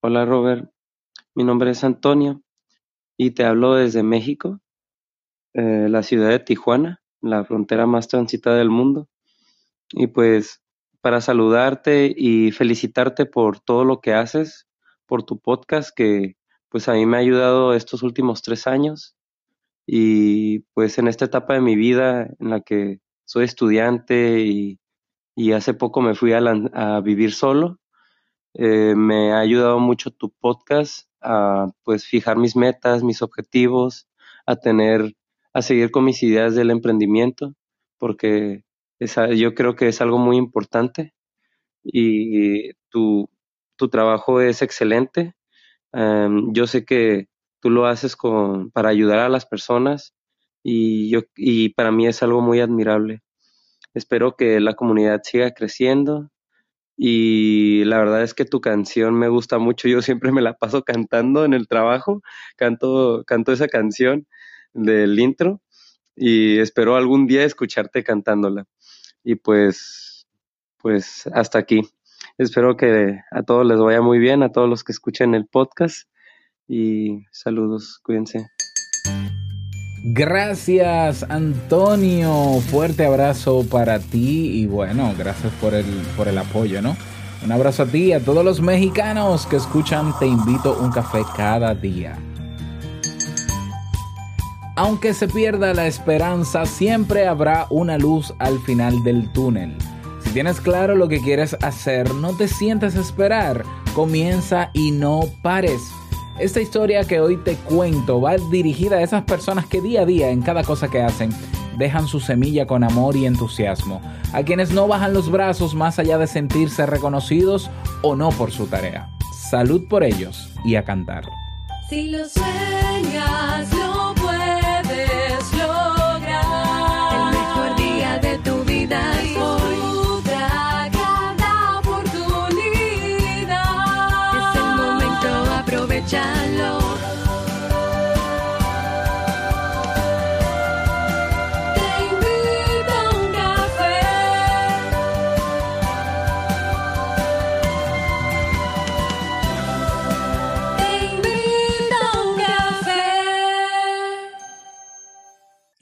Hola Robert, mi nombre es Antonio y te hablo desde México, eh, la ciudad de Tijuana, la frontera más transitada del mundo. Y pues para saludarte y felicitarte por todo lo que haces, por tu podcast que pues a mí me ha ayudado estos últimos tres años y pues en esta etapa de mi vida en la que soy estudiante y, y hace poco me fui a, lan- a vivir solo, eh, me ha ayudado mucho tu podcast a pues fijar mis metas, mis objetivos, a tener, a seguir con mis ideas del emprendimiento, porque es yo creo que es algo muy importante y tu, tu trabajo es excelente. Em, yo sé que tú lo haces con, para ayudar a las personas y, yo, y para mí es algo muy admirable. Espero que la comunidad siga creciendo y la verdad es que tu canción me gusta mucho. Yo siempre me la paso cantando en el trabajo, canto, canto esa canción del intro y espero algún día escucharte cantándola. Y pues, pues hasta aquí. Espero que a todos les vaya muy bien, a todos los que escuchen el podcast y saludos, cuídense. Gracias Antonio, fuerte abrazo para ti y bueno, gracias por el, por el apoyo, ¿no? Un abrazo a ti a todos los mexicanos que escuchan Te invito un café cada día. Aunque se pierda la esperanza, siempre habrá una luz al final del túnel. Si tienes claro lo que quieres hacer, no te sientes esperar, comienza y no pares. Esta historia que hoy te cuento va dirigida a esas personas que día a día en cada cosa que hacen dejan su semilla con amor y entusiasmo, a quienes no bajan los brazos más allá de sentirse reconocidos o no por su tarea. Salud por ellos y a cantar.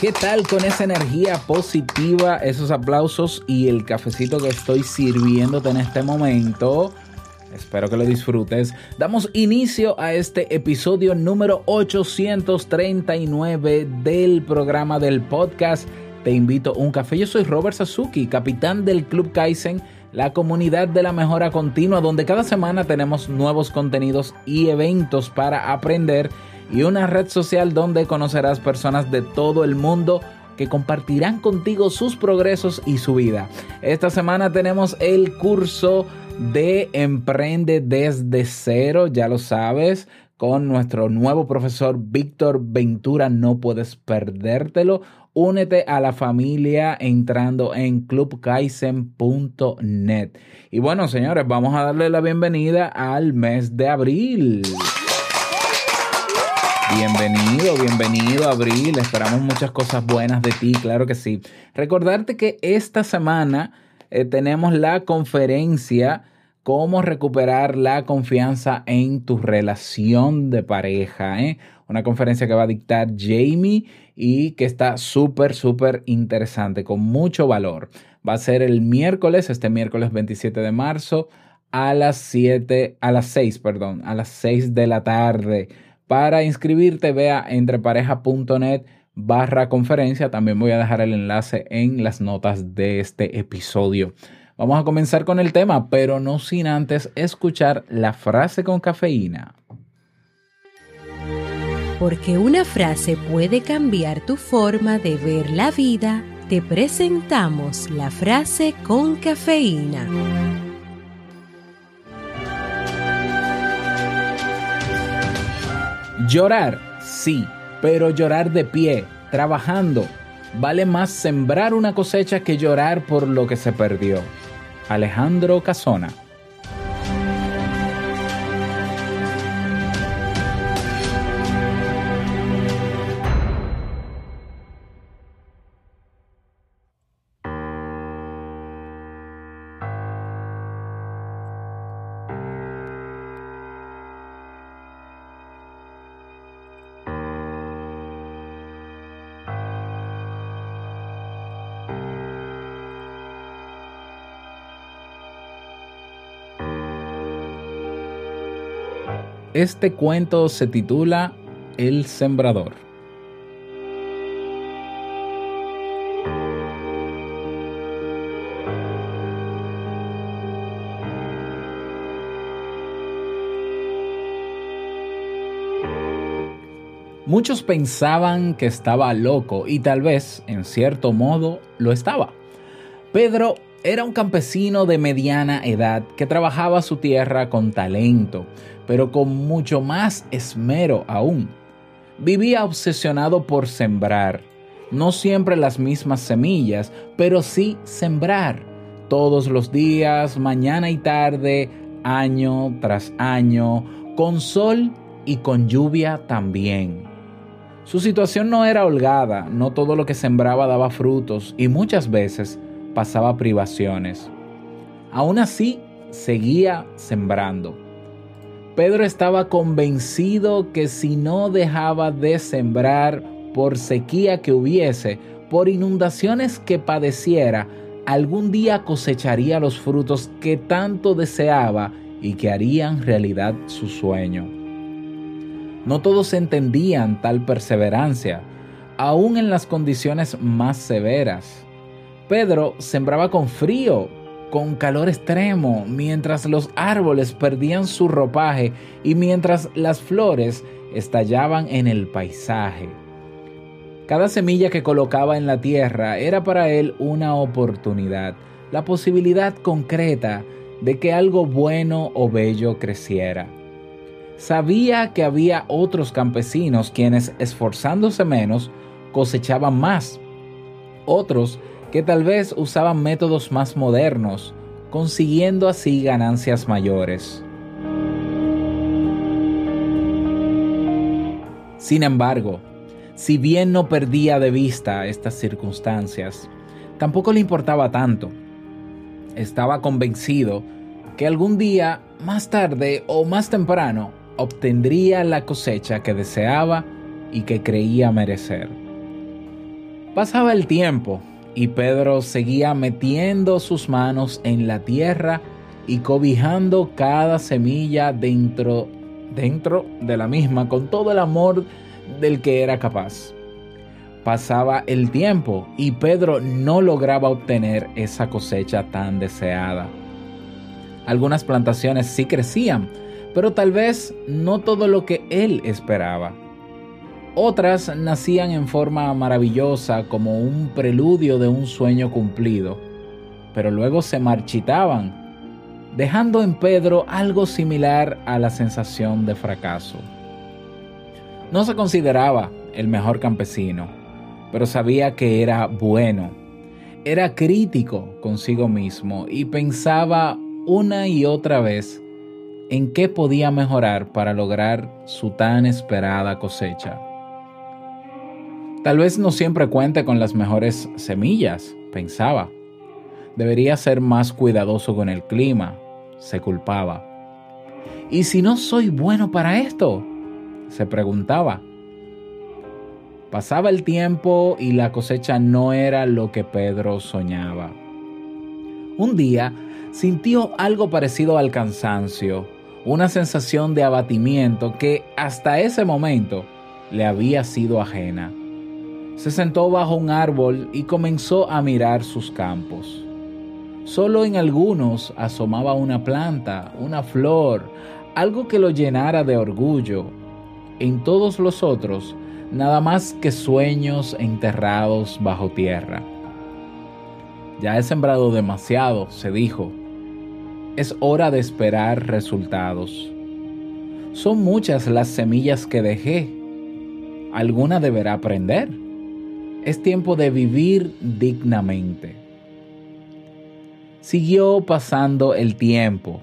¿Qué tal con esa energía positiva, esos aplausos y el cafecito que estoy sirviéndote en este momento? Espero que lo disfrutes. Damos inicio a este episodio número 839 del programa del podcast. Te invito a un café. Yo soy Robert Sasuki, capitán del Club Kaizen, la comunidad de la mejora continua, donde cada semana tenemos nuevos contenidos y eventos para aprender y una red social donde conocerás personas de todo el mundo que compartirán contigo sus progresos y su vida. Esta semana tenemos el curso de Emprende desde cero, ya lo sabes, con nuestro nuevo profesor Víctor Ventura, no puedes perdértelo. Únete a la familia entrando en clubkaizen.net. Y bueno, señores, vamos a darle la bienvenida al mes de abril. Bienvenido, bienvenido Abril. Esperamos muchas cosas buenas de ti, claro que sí. Recordarte que esta semana eh, tenemos la conferencia Cómo recuperar la confianza en tu relación de pareja. ¿eh? Una conferencia que va a dictar Jamie y que está súper, súper interesante, con mucho valor. Va a ser el miércoles, este miércoles 27 de marzo, a las 7, a las 6, perdón, a las 6 de la tarde. Para inscribirte, vea entrepareja.net barra conferencia. También voy a dejar el enlace en las notas de este episodio. Vamos a comenzar con el tema, pero no sin antes escuchar la frase con cafeína. Porque una frase puede cambiar tu forma de ver la vida, te presentamos la frase con cafeína. Llorar Sí, pero llorar de pie, trabajando, vale más sembrar una cosecha que llorar por lo que se perdió. Alejandro Casona. Este cuento se titula El Sembrador. Muchos pensaban que estaba loco y tal vez, en cierto modo, lo estaba. Pedro era un campesino de mediana edad que trabajaba su tierra con talento, pero con mucho más esmero aún. Vivía obsesionado por sembrar, no siempre las mismas semillas, pero sí sembrar, todos los días, mañana y tarde, año tras año, con sol y con lluvia también. Su situación no era holgada, no todo lo que sembraba daba frutos y muchas veces pasaba privaciones. Aún así, seguía sembrando. Pedro estaba convencido que si no dejaba de sembrar por sequía que hubiese, por inundaciones que padeciera, algún día cosecharía los frutos que tanto deseaba y que harían realidad su sueño. No todos entendían tal perseverancia, aún en las condiciones más severas. Pedro sembraba con frío, con calor extremo, mientras los árboles perdían su ropaje y mientras las flores estallaban en el paisaje. Cada semilla que colocaba en la tierra era para él una oportunidad, la posibilidad concreta de que algo bueno o bello creciera. Sabía que había otros campesinos quienes, esforzándose menos, cosechaban más. Otros que tal vez usaban métodos más modernos, consiguiendo así ganancias mayores. Sin embargo, si bien no perdía de vista estas circunstancias, tampoco le importaba tanto. Estaba convencido que algún día, más tarde o más temprano, obtendría la cosecha que deseaba y que creía merecer. Pasaba el tiempo y Pedro seguía metiendo sus manos en la tierra y cobijando cada semilla dentro, dentro de la misma con todo el amor del que era capaz. Pasaba el tiempo y Pedro no lograba obtener esa cosecha tan deseada. Algunas plantaciones sí crecían, pero tal vez no todo lo que él esperaba. Otras nacían en forma maravillosa como un preludio de un sueño cumplido, pero luego se marchitaban, dejando en Pedro algo similar a la sensación de fracaso. No se consideraba el mejor campesino, pero sabía que era bueno. Era crítico consigo mismo y pensaba una y otra vez en qué podía mejorar para lograr su tan esperada cosecha. Tal vez no siempre cuente con las mejores semillas, pensaba. Debería ser más cuidadoso con el clima, se culpaba. ¿Y si no soy bueno para esto? se preguntaba. Pasaba el tiempo y la cosecha no era lo que Pedro soñaba. Un día sintió algo parecido al cansancio, una sensación de abatimiento que hasta ese momento le había sido ajena se sentó bajo un árbol y comenzó a mirar sus campos. Solo en algunos asomaba una planta, una flor, algo que lo llenara de orgullo. En todos los otros, nada más que sueños enterrados bajo tierra. Ya he sembrado demasiado, se dijo. Es hora de esperar resultados. Son muchas las semillas que dejé alguna deberá aprender. Es tiempo de vivir dignamente. Siguió pasando el tiempo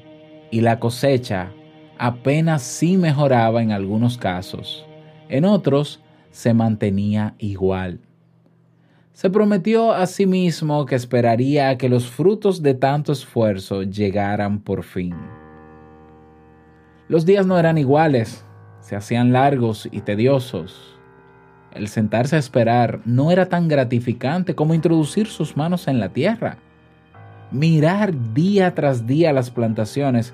y la cosecha apenas sí mejoraba en algunos casos. En otros se mantenía igual. Se prometió a sí mismo que esperaría a que los frutos de tanto esfuerzo llegaran por fin. Los días no eran iguales, se hacían largos y tediosos. El sentarse a esperar no era tan gratificante como introducir sus manos en la tierra. Mirar día tras día las plantaciones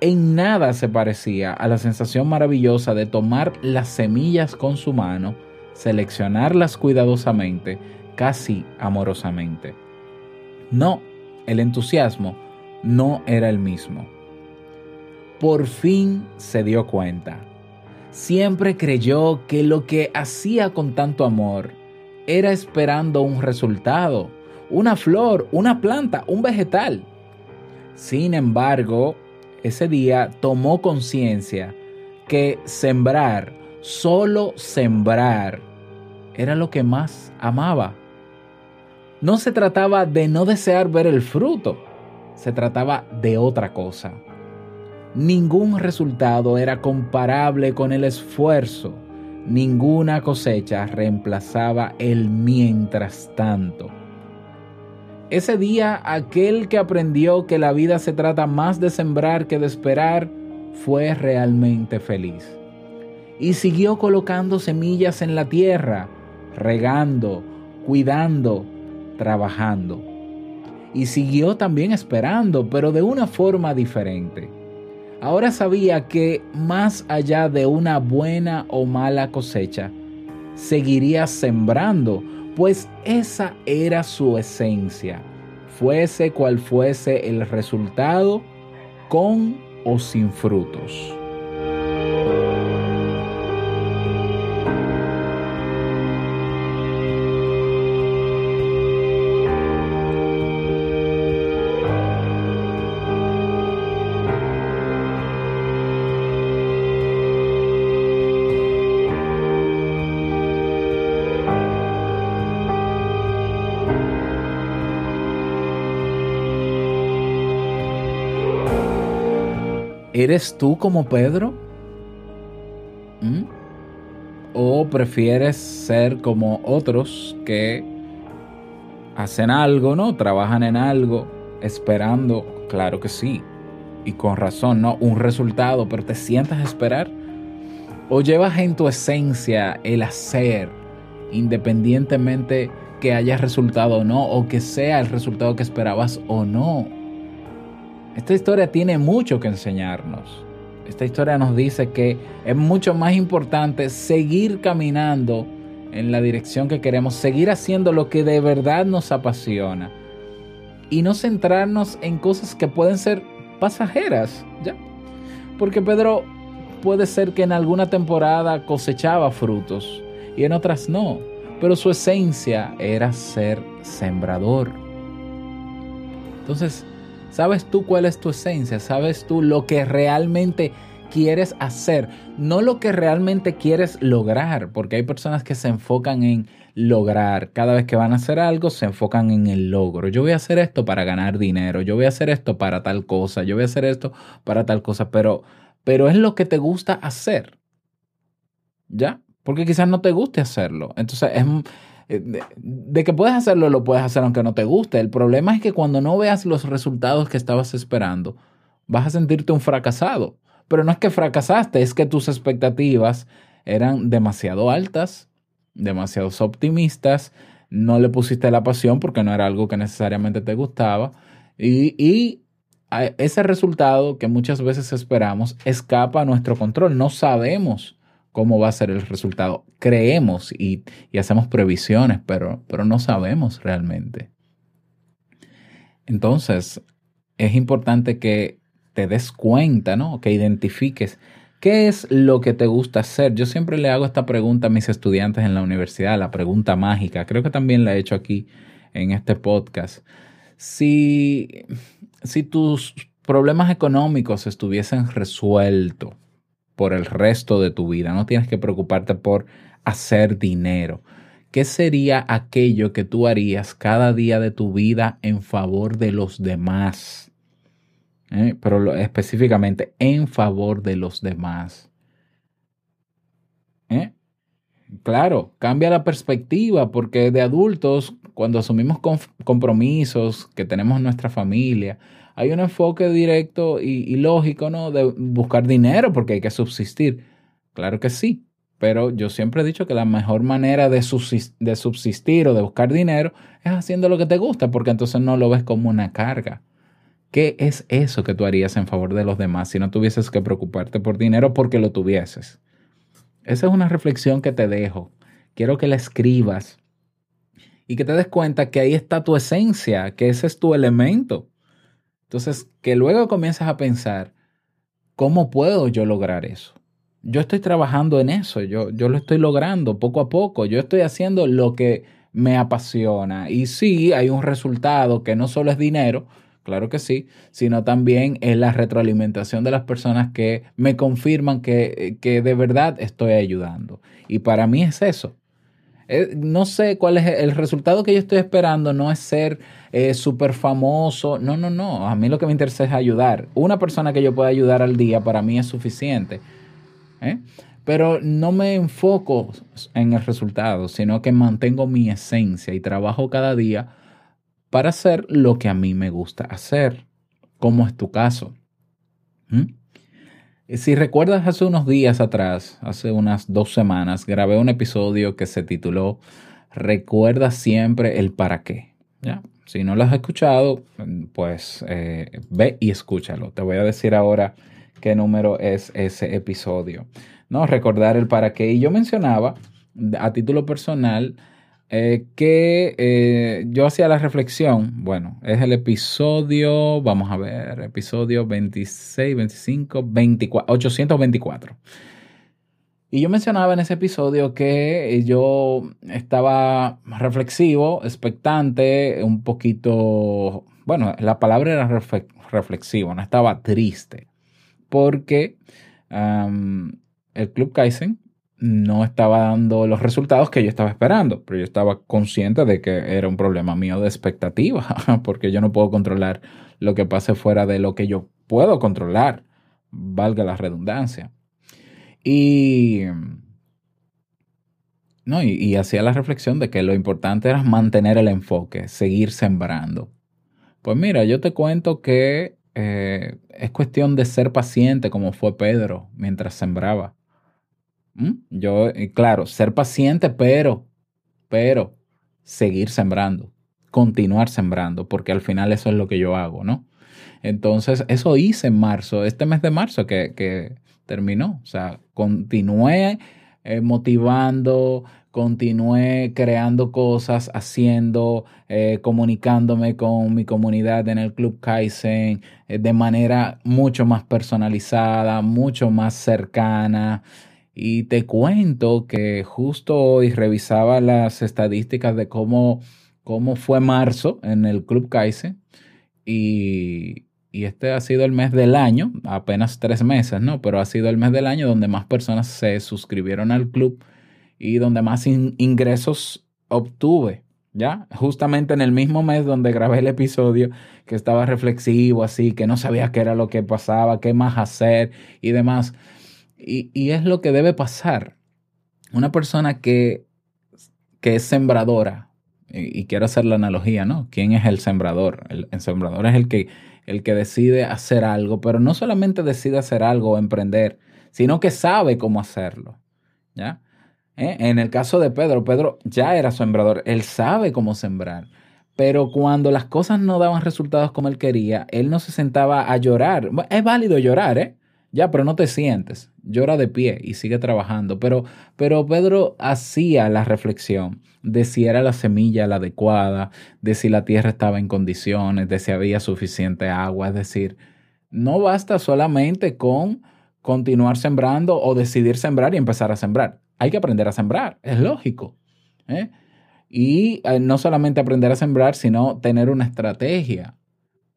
en nada se parecía a la sensación maravillosa de tomar las semillas con su mano, seleccionarlas cuidadosamente, casi amorosamente. No, el entusiasmo no era el mismo. Por fin se dio cuenta. Siempre creyó que lo que hacía con tanto amor era esperando un resultado, una flor, una planta, un vegetal. Sin embargo, ese día tomó conciencia que sembrar, solo sembrar, era lo que más amaba. No se trataba de no desear ver el fruto, se trataba de otra cosa. Ningún resultado era comparable con el esfuerzo, ninguna cosecha reemplazaba el mientras tanto. Ese día aquel que aprendió que la vida se trata más de sembrar que de esperar fue realmente feliz. Y siguió colocando semillas en la tierra, regando, cuidando, trabajando. Y siguió también esperando, pero de una forma diferente. Ahora sabía que más allá de una buena o mala cosecha, seguiría sembrando pues esa era su esencia, fuese cual fuese el resultado, con o sin frutos. ¿Eres tú como Pedro? ¿Mm? ¿O prefieres ser como otros que hacen algo, ¿no? Trabajan en algo esperando, claro que sí, y con razón, ¿no? Un resultado, pero te sientas a esperar. ¿O llevas en tu esencia el hacer, independientemente que haya resultado o no, o que sea el resultado que esperabas o no? Esta historia tiene mucho que enseñarnos. Esta historia nos dice que es mucho más importante seguir caminando en la dirección que queremos, seguir haciendo lo que de verdad nos apasiona y no centrarnos en cosas que pueden ser pasajeras, ¿ya? Porque Pedro puede ser que en alguna temporada cosechaba frutos y en otras no, pero su esencia era ser sembrador. Entonces, ¿Sabes tú cuál es tu esencia? ¿Sabes tú lo que realmente quieres hacer? No lo que realmente quieres lograr, porque hay personas que se enfocan en lograr. Cada vez que van a hacer algo, se enfocan en el logro. Yo voy a hacer esto para ganar dinero, yo voy a hacer esto para tal cosa, yo voy a hacer esto para tal cosa, pero, pero es lo que te gusta hacer. ¿Ya? Porque quizás no te guste hacerlo. Entonces es eh, de, que puedes hacerlo, lo puedes hacer aunque no te guste. El problema es que cuando no veas los resultados que estabas esperando, vas a sentirte un fracasado. Pero no es que fracasaste, es que tus expectativas eran demasiado altas, demasiado optimistas, no le pusiste la pasión porque no era algo que necesariamente te gustaba y, y ese resultado que muchas veces esperamos escapa a nuestro control. No sabemos cómo va a ser el resultado. Creemos y, hacemos previsiones, pero, pero no sabemos realmente. Entonces, es importante que te des cuenta, ¿no? Que identifiques qué es lo que te gusta hacer. Yo siempre le hago esta pregunta a mis estudiantes en la universidad, la pregunta mágica. Creo que también la he hecho aquí en este podcast. Si, si tus problemas económicos estuviesen resueltos, por el resto de tu vida. No tienes que preocuparte por hacer dinero. ¿Qué sería aquello que tú harías cada día de tu vida en favor de los demás? ¿Eh? Pero específicamente en favor de los demás. ¿Eh? Claro, cambia la perspectiva porque de adultos, cuando asumimos compromisos que tenemos en nuestra familia, hay un enfoque directo y, lógico, ¿no? De buscar dinero porque hay que subsistir. Claro que sí, pero yo siempre he dicho que la mejor manera de de subsistir o de buscar dinero es haciendo lo que te gusta porque entonces no lo ves como una carga. ¿Qué es eso que tú harías en favor de los demás si no tuvieses que preocuparte por dinero porque lo tuvieses? Esa es una reflexión que te dejo. Quiero que la escribas y que te des cuenta que ahí está tu esencia, que ese es tu elemento. Entonces, que luego comiences a pensar, ¿cómo puedo yo lograr eso? Yo estoy trabajando en eso, yo, yo lo estoy logrando poco a poco, yo estoy haciendo lo que me apasiona. Y sí, hay un resultado que no solo es dinero, claro que sí, sino también es la retroalimentación de las personas que me confirman que, de verdad estoy ayudando. Y para mí es eso. Eh, no sé cuál es el resultado que yo estoy esperando, no es ser eh, súper famoso, no, no, no, a mí lo que me interesa es ayudar. Una persona que yo pueda ayudar al día para mí es suficiente. ¿eh? Pero no me enfoco en el resultado, sino que mantengo mi esencia y trabajo cada día para hacer lo que a mí me gusta hacer, como es tu caso. ¿Mm? Si recuerdas hace unos días atrás, hace unas dos semanas, grabé un episodio que se tituló Recuerda siempre el para qué. ¿Ya? Si no lo has escuchado, pues eh, ve y escúchalo. Te voy a decir ahora qué número es ese episodio. No, recordar el para qué. Y yo mencionaba a título personal eh, que eh, yo hacía la reflexión, bueno, es el episodio, vamos a ver, episodio 26, 25, 24, 824. Y yo mencionaba en ese episodio que yo estaba reflexivo, expectante, un poquito, bueno, la palabra era reflexivo, no estaba triste, porque el Club Kaizen no estaba dando los resultados que yo estaba esperando, pero yo estaba consciente de que era un problema mío de expectativa, porque yo no puedo controlar lo que pase fuera de lo que yo puedo controlar, valga la redundancia. Y, no, y, hacía la reflexión de que lo importante era mantener el enfoque, seguir sembrando. Pues mira, yo te cuento que eh, es cuestión de ser paciente como fue Pedro mientras sembraba. ¿Mm? Yo, eh, claro, ser paciente, pero, pero seguir sembrando, continuar sembrando, porque al final eso es lo que yo hago, ¿no? Entonces, eso hice en marzo, este mes de marzo que, terminó. O sea, continué eh, motivando, continué creando cosas, haciendo, eh, comunicándome con mi comunidad en el Club Kaizen de manera mucho más personalizada, mucho más cercana. Y te cuento que justo hoy revisaba las estadísticas de cómo, cómo fue marzo en el Club Kaizen y, este ha sido el mes del año, apenas tres meses, ¿no? Pero ha sido el mes del año donde más personas se suscribieron al club y donde más ingresos obtuve, ¿ya? Justamente en el mismo mes donde grabé el episodio que estaba reflexivo, así, que no sabía qué era lo que pasaba, qué más hacer y demás. Y, es lo que debe pasar. Una persona que, que es sembradora, y, quiero hacer la analogía, ¿no? ¿Quién es el sembrador? El, sembrador es el que, el que decide hacer algo, pero no solamente decide hacer algo o emprender, sino que sabe cómo hacerlo. ¿Ya? ¿Eh? En el caso de Pedro, Pedro ya era sembrador, él sabe cómo sembrar. Pero cuando las cosas no daban resultados como él quería, él no se sentaba a llorar. Es válido llorar, ¿eh? Ya, pero no te sientes, llora de pie y sigue trabajando. Pero, pero Pedro hacía la reflexión de si era la semilla la adecuada, de si la tierra estaba en condiciones, de si había suficiente agua. Es decir, no basta solamente con continuar sembrando o decidir sembrar y empezar a sembrar. Hay que aprender a sembrar, es lógico. ¿eh? Y eh, no solamente aprender a sembrar, sino tener una estrategia.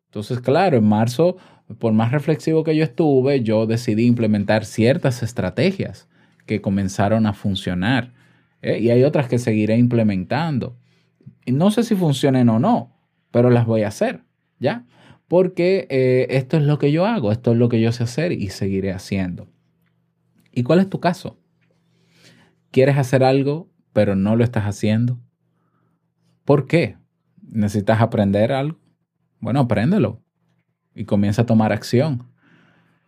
Entonces, claro, en marzo por más reflexivo que yo estuve, yo decidí implementar ciertas estrategias que comenzaron a funcionar. ¿eh? Y hay otras que seguiré implementando. Y no sé si funcionen o no, pero las voy a hacer, ¿ya? Porque eh, esto es lo que yo hago, esto es lo que yo sé hacer y seguiré haciendo. ¿Y cuál es tu caso? ¿Quieres hacer algo, pero no lo estás haciendo? ¿Por qué? ¿Necesitas aprender algo? Bueno, apréndelo y comienza a tomar acción.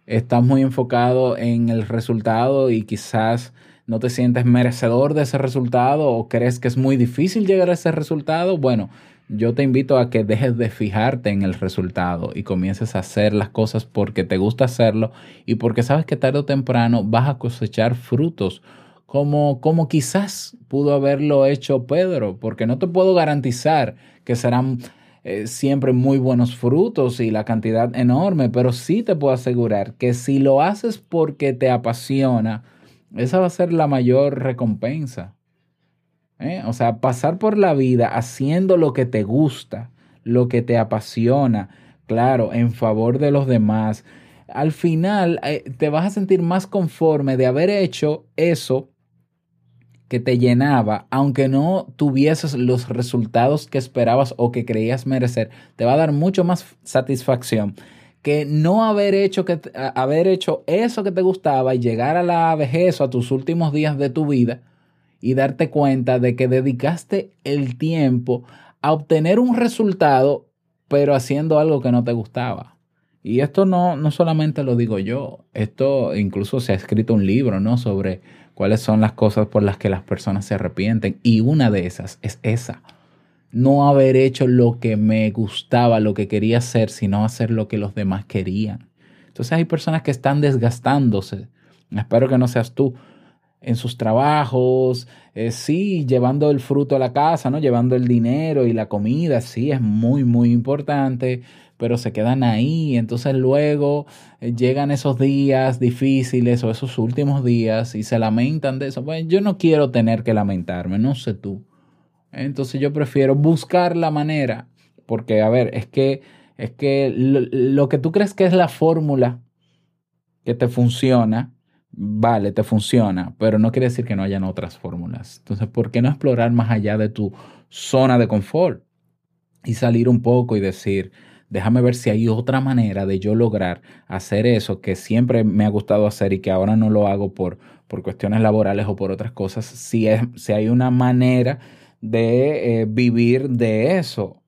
Estás muy enfocado en el resultado y quizás no te sientes merecedor de ese resultado o crees que es muy difícil llegar a ese resultado. Bueno, yo te invito a que dejes de fijarte en el resultado y comiences a hacer las cosas porque te gusta hacerlo y porque sabes que tarde o temprano vas a cosechar frutos como, como quizás pudo haberlo hecho Pedro, porque no te puedo garantizar que serán eh, siempre muy buenos frutos y la cantidad enorme, pero sí te puedo asegurar que si lo haces porque te apasiona, esa va a ser la mayor recompensa. ¿eh? O sea, pasar por la vida haciendo lo que te gusta, lo que te apasiona, claro, en favor de los demás. Al final eh, te vas a sentir más conforme de haber hecho eso que te llenaba, aunque no tuvieses los resultados que esperabas o que creías merecer, te va a dar mucho más satisfacción que no haber hecho, que, haber hecho eso que te gustaba y llegar a la vejez o a tus últimos días de tu vida y darte cuenta de que dedicaste el tiempo a obtener un resultado, pero haciendo algo que no te gustaba. Y esto no, no solamente lo digo yo, esto incluso se ha escrito un libro, ¿no? Sobre cuáles son las cosas por las que las personas se arrepienten. Y una de esas es esa. No haber hecho lo que me gustaba, lo que quería hacer, sino hacer lo que los demás querían. Entonces hay personas que están desgastándose. Espero que no seas tú en sus trabajos, eh, sí, llevando el fruto a la casa, ¿no? Llevando el dinero y la comida, sí, es muy, muy importante, pero se quedan ahí. Entonces luego eh, llegan esos días difíciles o esos últimos días y se lamentan de eso. Bueno, yo no quiero tener que lamentarme, no sé tú. Entonces yo prefiero buscar la manera, porque a ver, es que, es que lo que tú crees que es la fórmula que te funciona, vale, te funciona, pero no quiere decir que no hayan otras fórmulas. Entonces, ¿por qué no explorar más allá de tu zona de confort y salir un poco y decir, déjame ver si hay otra manera de yo lograr hacer eso que siempre me ha gustado hacer y que ahora no lo hago por, por cuestiones laborales o por otras cosas, si, es, si hay una manera de eh, vivir de eso,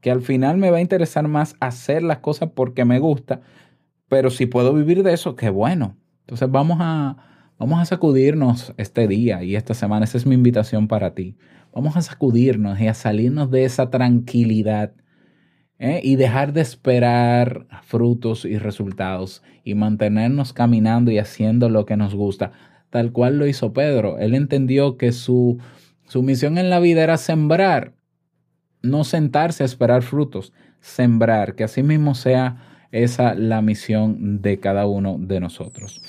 que al final me va a interesar más hacer las cosas porque me gusta, pero si puedo vivir de eso, qué bueno. Entonces vamos a, vamos a sacudirnos este día y esta semana, esa es mi invitación para ti. Vamos a sacudirnos y a salirnos de esa tranquilidad ¿eh? y dejar de esperar frutos y resultados y mantenernos caminando y haciendo lo que nos gusta, tal cual lo hizo Pedro. Él entendió que su, su misión en la vida era sembrar, no sentarse a esperar frutos, sembrar, que así mismo sea esa la misión de cada uno de nosotros.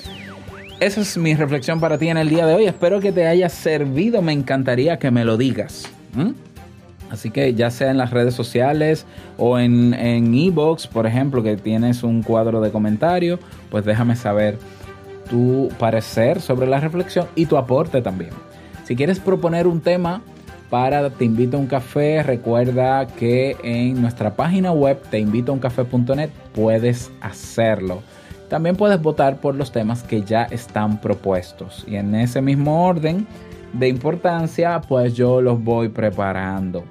Esa es mi reflexión para ti en el día de hoy. Espero que te haya servido. Me encantaría que me lo digas. Así que ya sea en las redes sociales o en e-box, por ejemplo, que tienes un cuadro de comentario, pues déjame saber tu parecer sobre la reflexión y tu aporte también. Si quieres proponer un tema para Te Invito a un Café, recuerda que en nuestra página web teinvitouncafe.net puedes hacerlo. También puedes votar por los temas que ya están propuestos y en ese mismo orden de importancia, pues yo los voy preparando.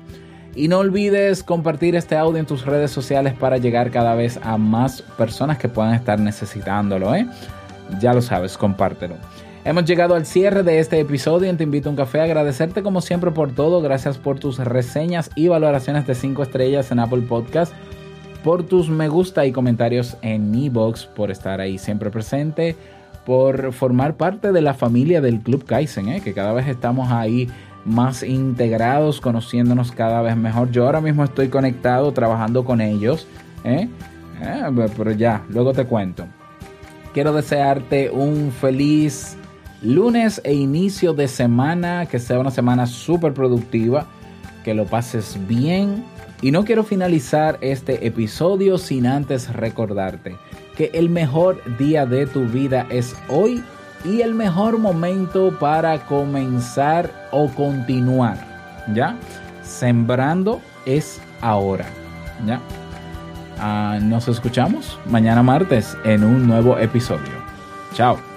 Y no olvides compartir este audio en tus redes sociales para llegar cada vez a más personas que puedan estar necesitándolo. ¿eh? Ya lo sabes, compártelo. Hemos llegado al cierre de este episodio y Te Invito a un Café. Agradecerte como siempre por todo. Gracias por tus reseñas y valoraciones de 5 estrellas en Apple Podcast. Por tus me gusta y comentarios en Ebox. Por estar ahí siempre presente por formar parte de la familia del Club Kaizen, ¿eh? que cada vez estamos ahí más integrados, conociéndonos cada vez mejor. Yo ahora mismo estoy conectado, trabajando con ellos, ¿eh? Eh, pero ya, luego te cuento. Quiero desearte un feliz lunes e inicio de semana, que sea una semana súper productiva, que lo pases bien. Y no quiero finalizar este episodio sin antes recordarte que el mejor día de tu vida es hoy y el mejor momento para comenzar o continuar, ¿ya? Sembrando es ahora, ¿ya? Ah, nos escuchamos mañana martes en un nuevo episodio. Chao.